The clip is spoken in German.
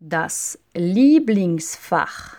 Das Lieblingsfach.